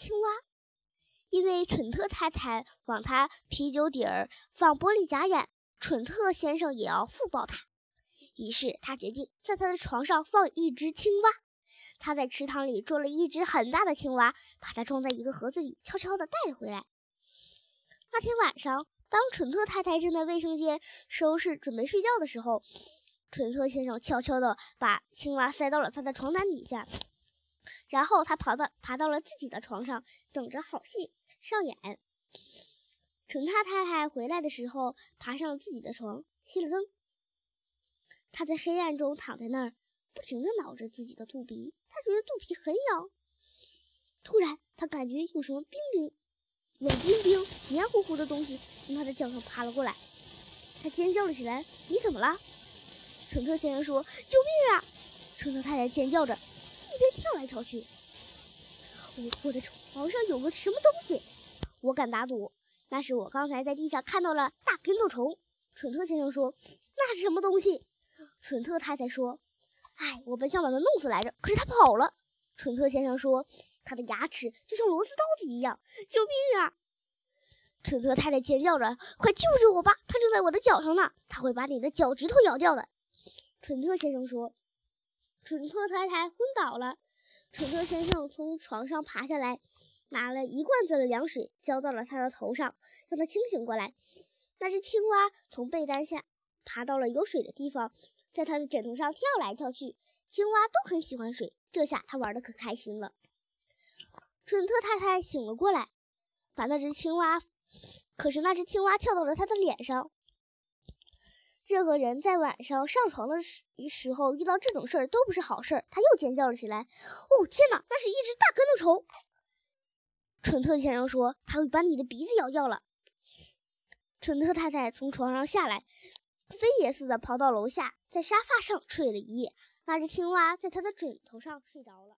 青蛙，因为蠢特太太往他啤酒底儿放玻璃假眼，蠢特先生也要复报他。于是他决定在他的床上放一只青蛙。他在池塘里捉了一只很大的青蛙，把它装在一个盒子里，悄悄地带了回来。那天晚上，当蠢特太太正在卫生间收拾准备睡觉的时候，蠢特先生悄悄地把青蛙塞到了他的床单底下，然后他跑到爬到了自己的床上，等着好戏上演。蠢特太太回来的时候，爬上了自己的床，熄了灯。他在黑暗中躺在那儿，不停地挠着自己的肚皮，他觉得肚皮很痒。突然，他感觉有什么冰冰、冷冰冰、黏糊糊的东西从他的脚上爬了过来，他尖叫了起来：“你怎么了？”蠢特先生说：“救命啊！”蠢特太太尖叫着，一边跳来跳去。我我的床上有个什么东西，我敢打赌，那是我刚才在地下看到了大跟头虫。蠢特先生说：“那是什么东西？”蠢特太太说：“哎，我本想把它弄死来着，可是它跑了。”蠢特先生说：“它的牙齿就像螺丝刀子一样，救命啊！”蠢特太太尖叫着：“快救救我吧！它正在我的脚上呢，它会把你的脚趾头咬掉的。”蠢特先生说：“蠢特太太昏倒了。”蠢特先生从床上爬下来，拿了一罐子的凉水浇到了他的头上，让他清醒过来。那只青蛙从被单下爬到了有水的地方。在他的枕头上跳来跳去，青蛙都很喜欢水。这下他玩的可开心了。蠢特太太醒了过来，把那只青蛙，可是那只青蛙跳到了他的脸上。任何人在晚上上床的时时候遇到这种事儿都不是好事儿。他又尖叫了起来：“哦，天哪！那是一只大跟头虫！”蠢特先生说：“他会把你的鼻子咬掉了。”蠢特太太从床上下来。飞也似的跑到楼下，在沙发上睡了一夜。那只青蛙在他的枕头上睡着了。